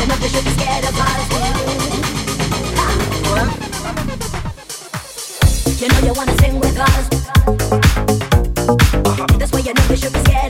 You know you wanna sing with us. This way you know you should be scared.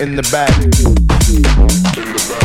In the back.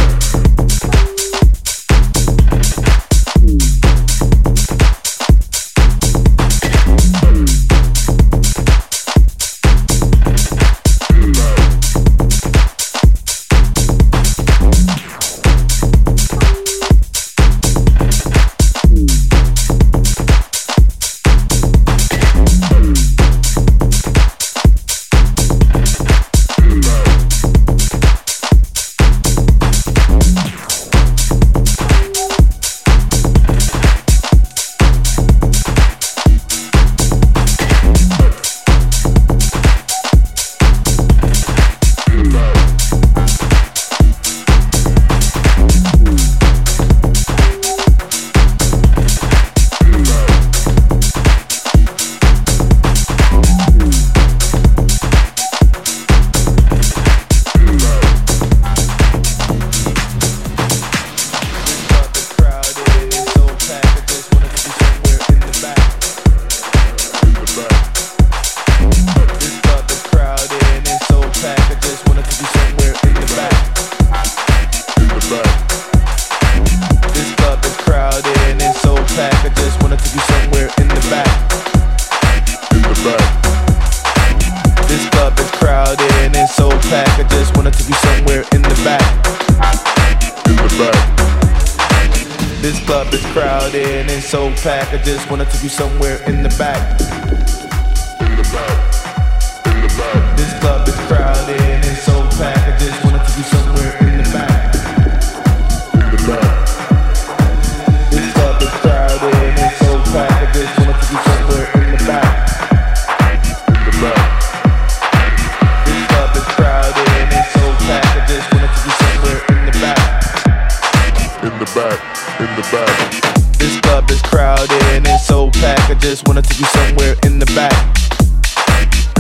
In the back.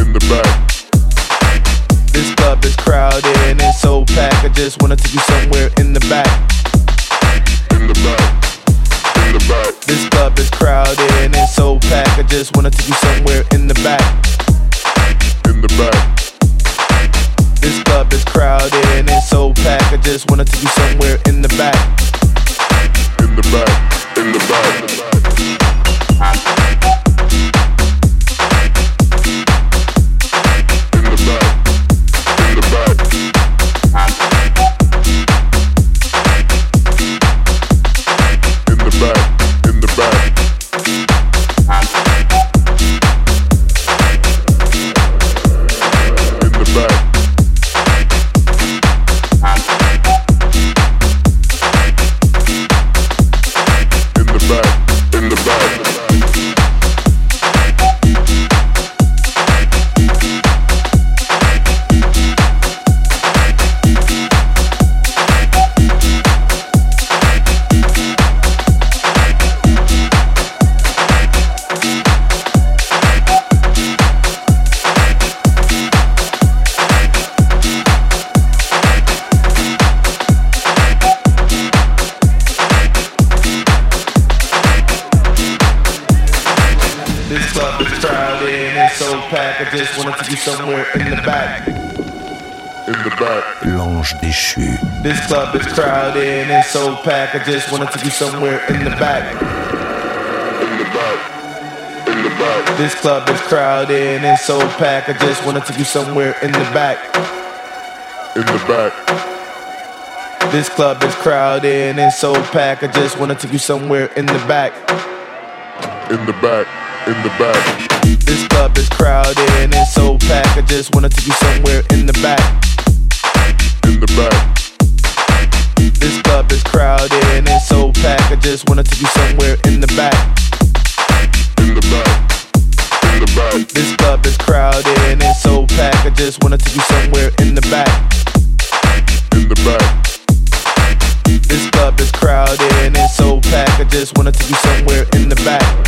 in the back, This club is crowded and it's so packed. I just wanted to be somewhere in the back. in the back, in the back, This club is crowded and it's so packed. I just wanted to be somewhere in the back. in the back, This club is crowded and it's so packed. I just wanted to be somewhere in the back. in the back, in the back, crowded and so packed. I just wanna take you somewhere in the back. In the back. In the back. This club is crowded and so packed. I just wanna take you somewhere in the back. In the back. This club is crowded and so packed. I just wanna take you somewhere in the back. In the back. In the back. This club is crowded and so packed. I just wanna take you somewhere in the back. In the back. This club is crowded and it's so packed. I just wanna take you somewhere in the back. In the back. In the back. This club is crowded and so packed. I just wanna take you somewhere in the back. In the back. This club is crowded and so packed. I just wanna take you somewhere in the back.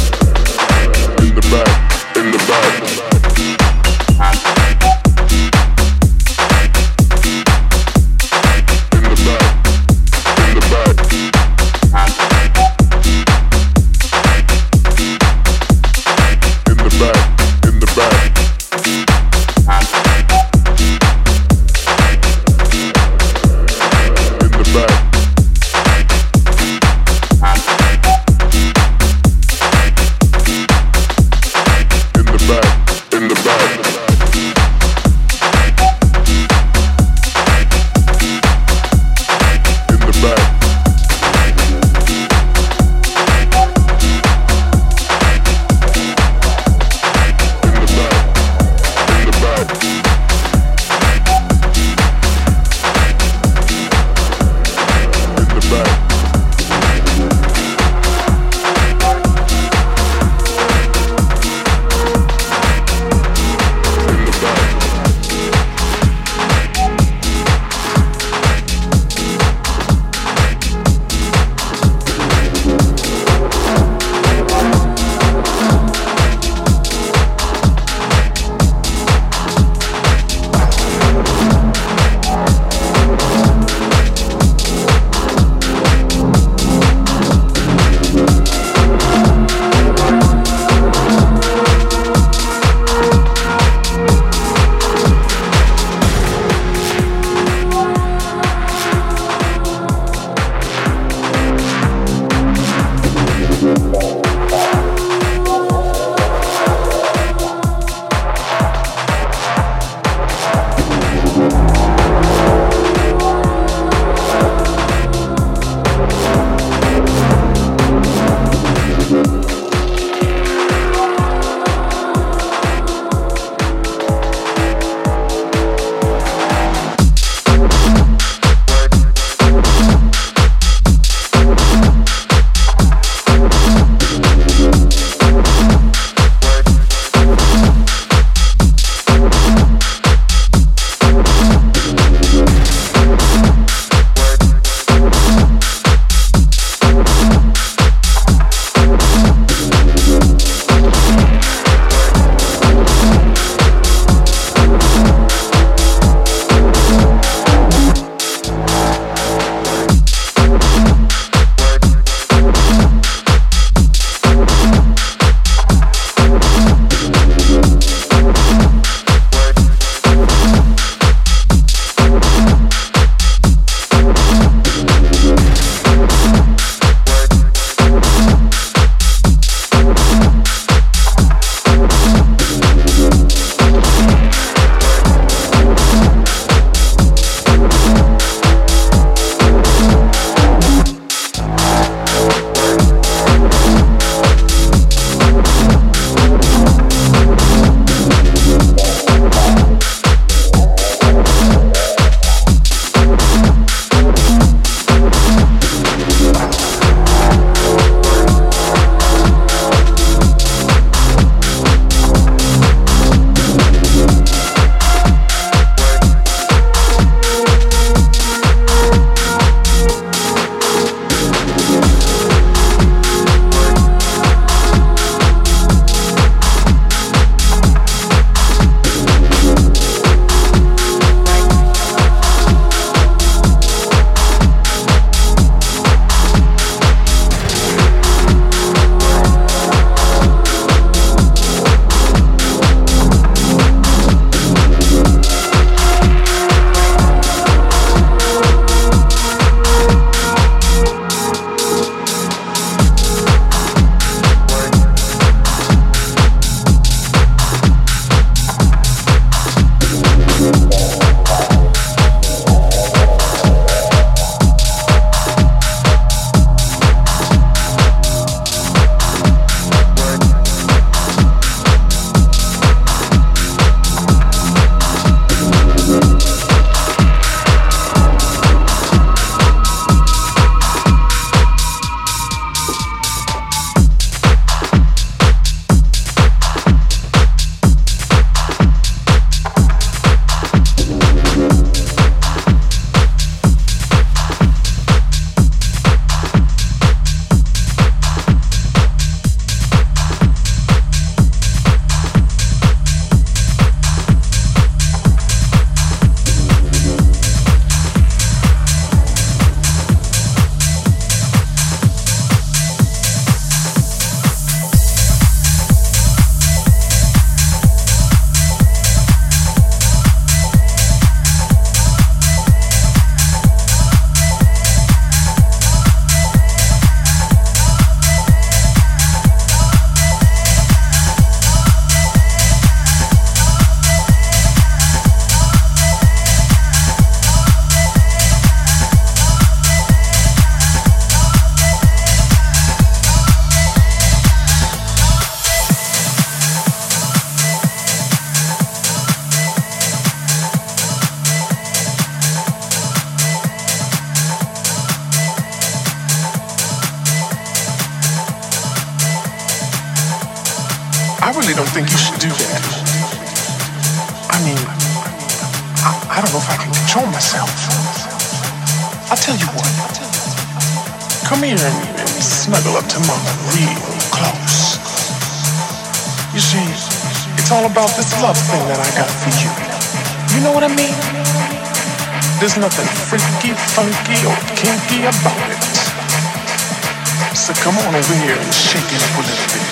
Come on over here and shake it up a little bit.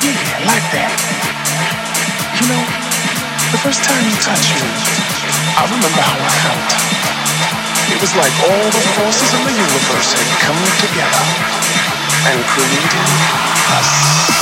Yeah, like that. You know, the first time you touched me, I remember how I felt. It was like all the forces in the universe had come together and created us.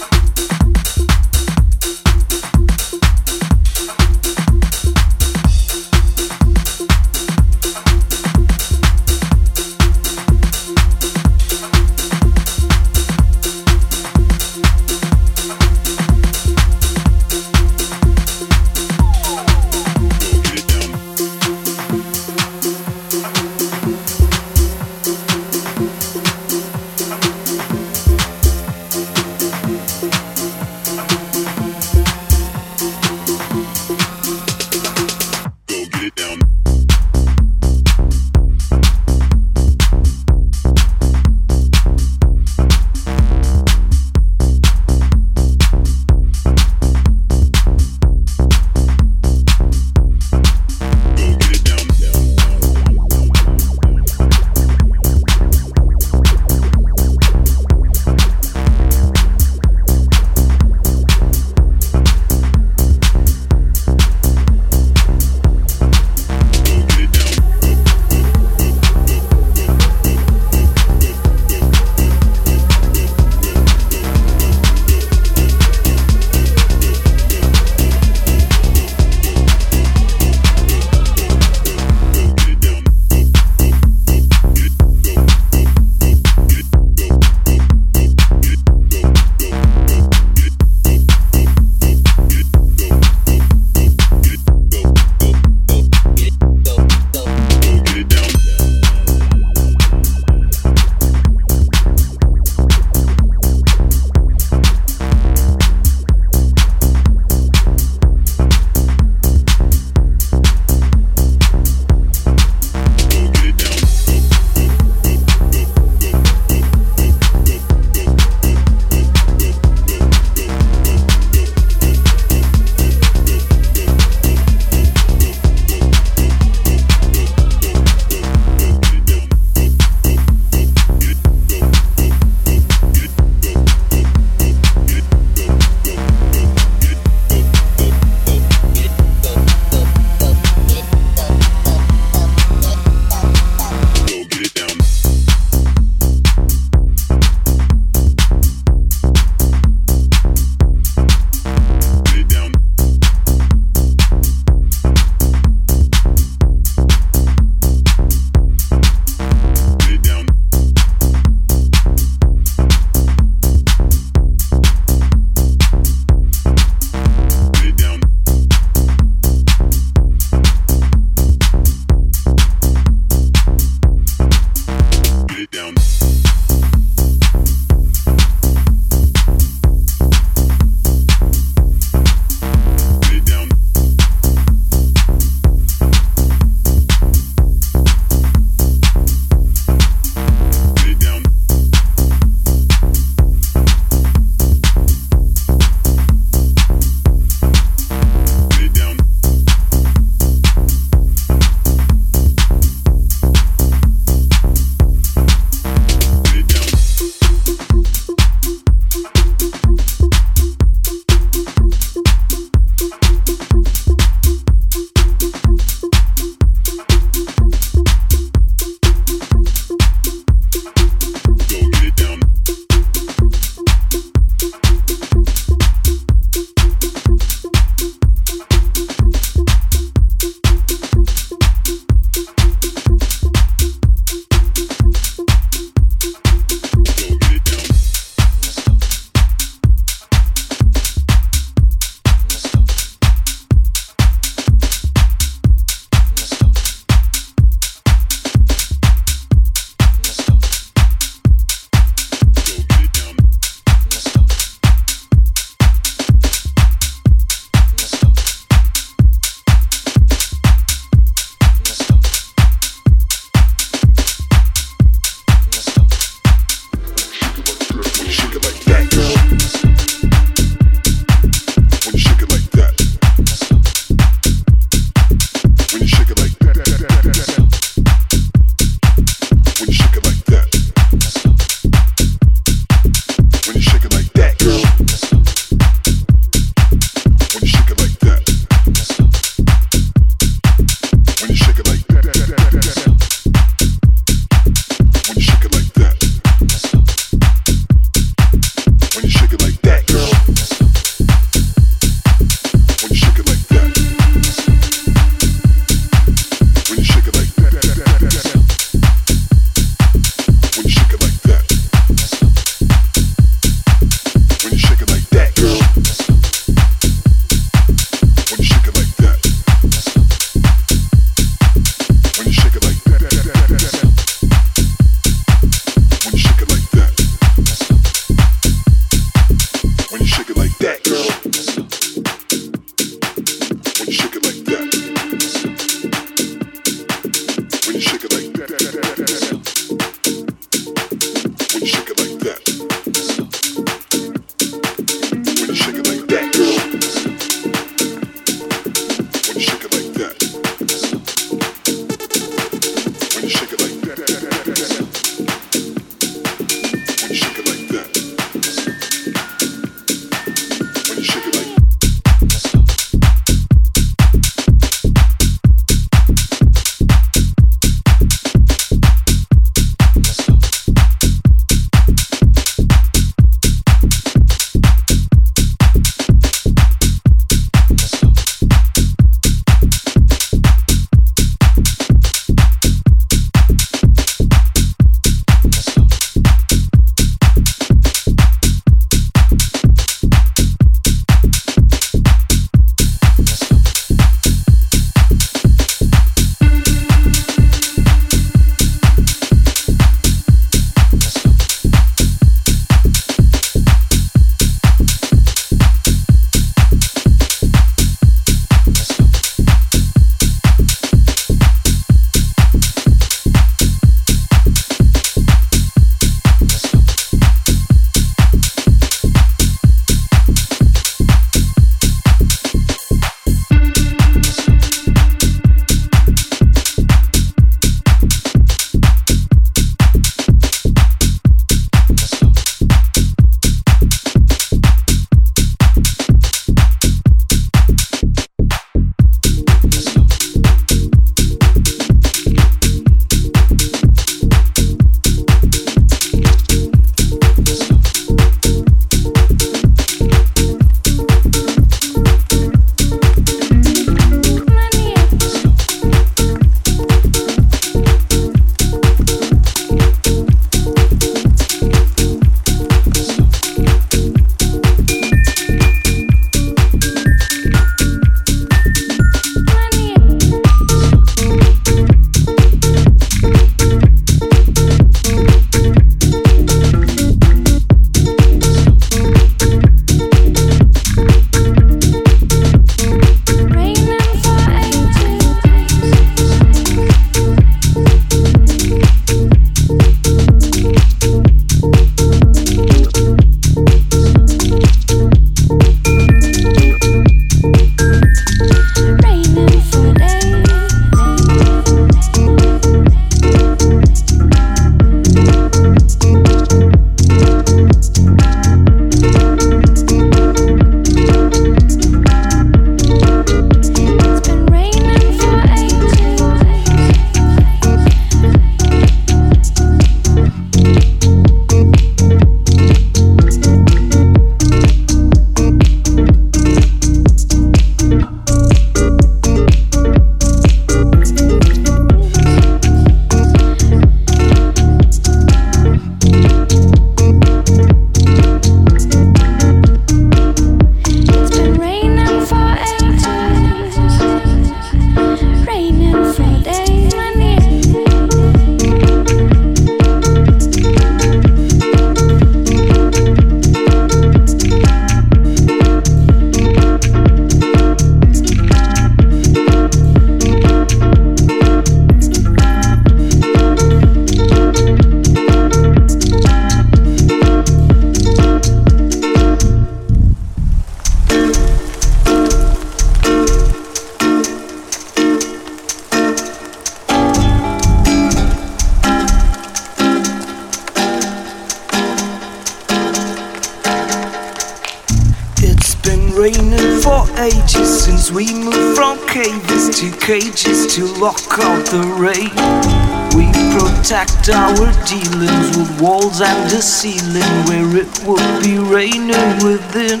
Walls and a ceiling where it would be raining within.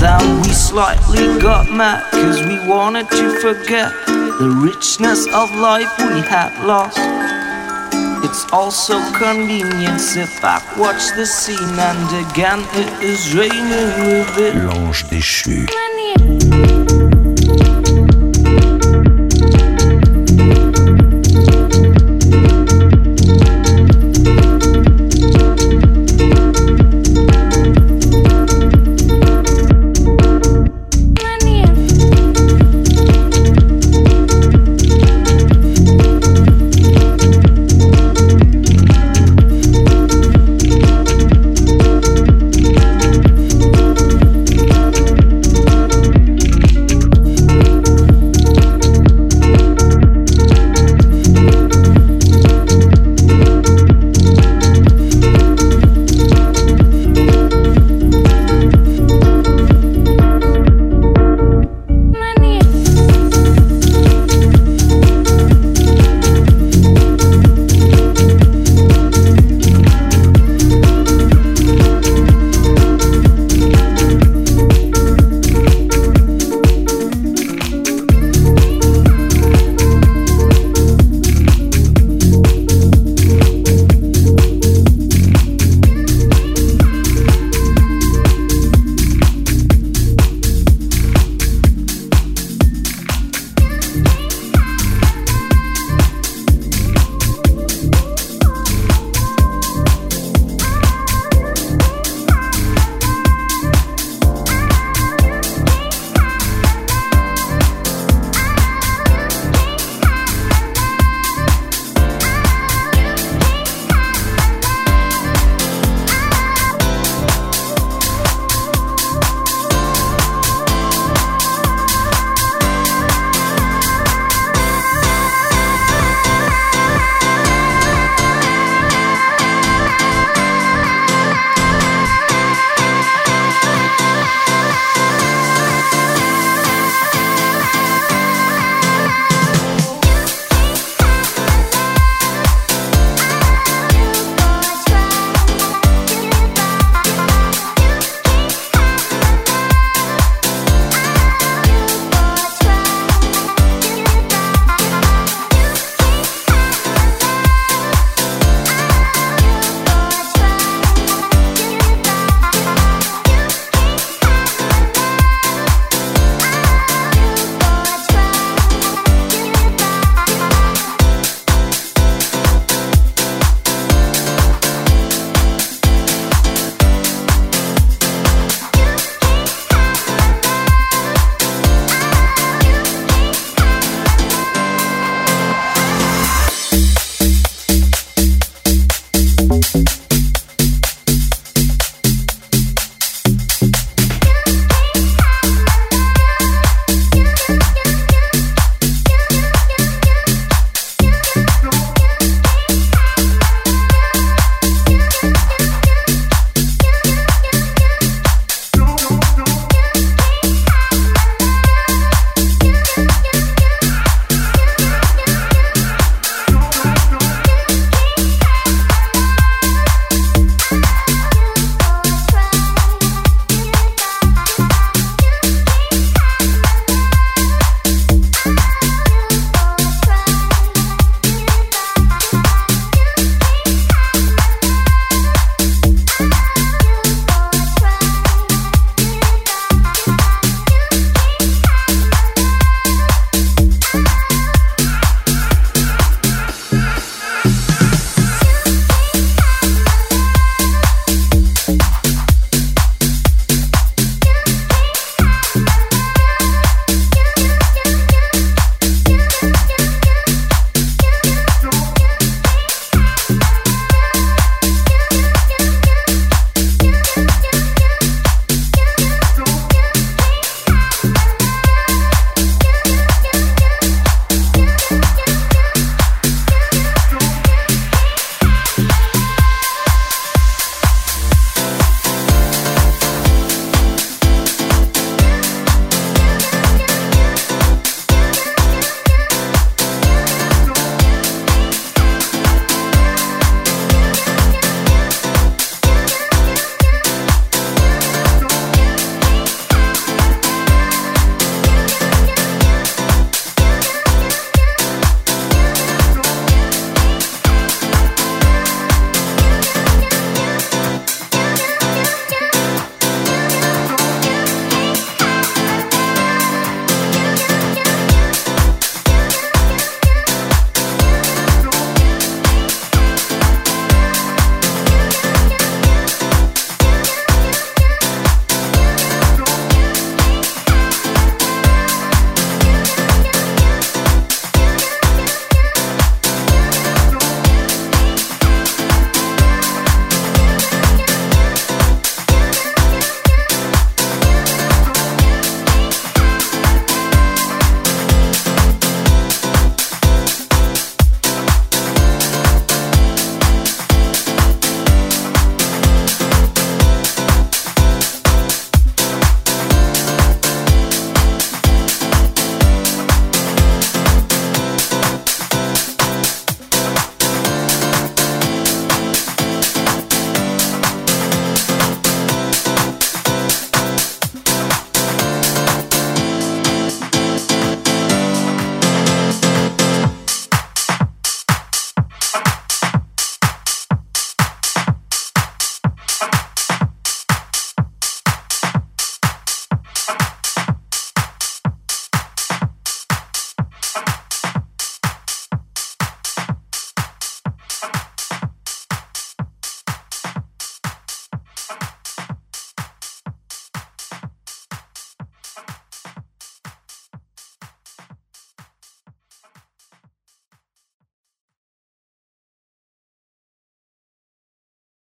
Then we slightly got mad cause we wanted to forget the richness of life we had lost. It's also convenience if I watch the scene, and again it is raining within. L'ange déchu. When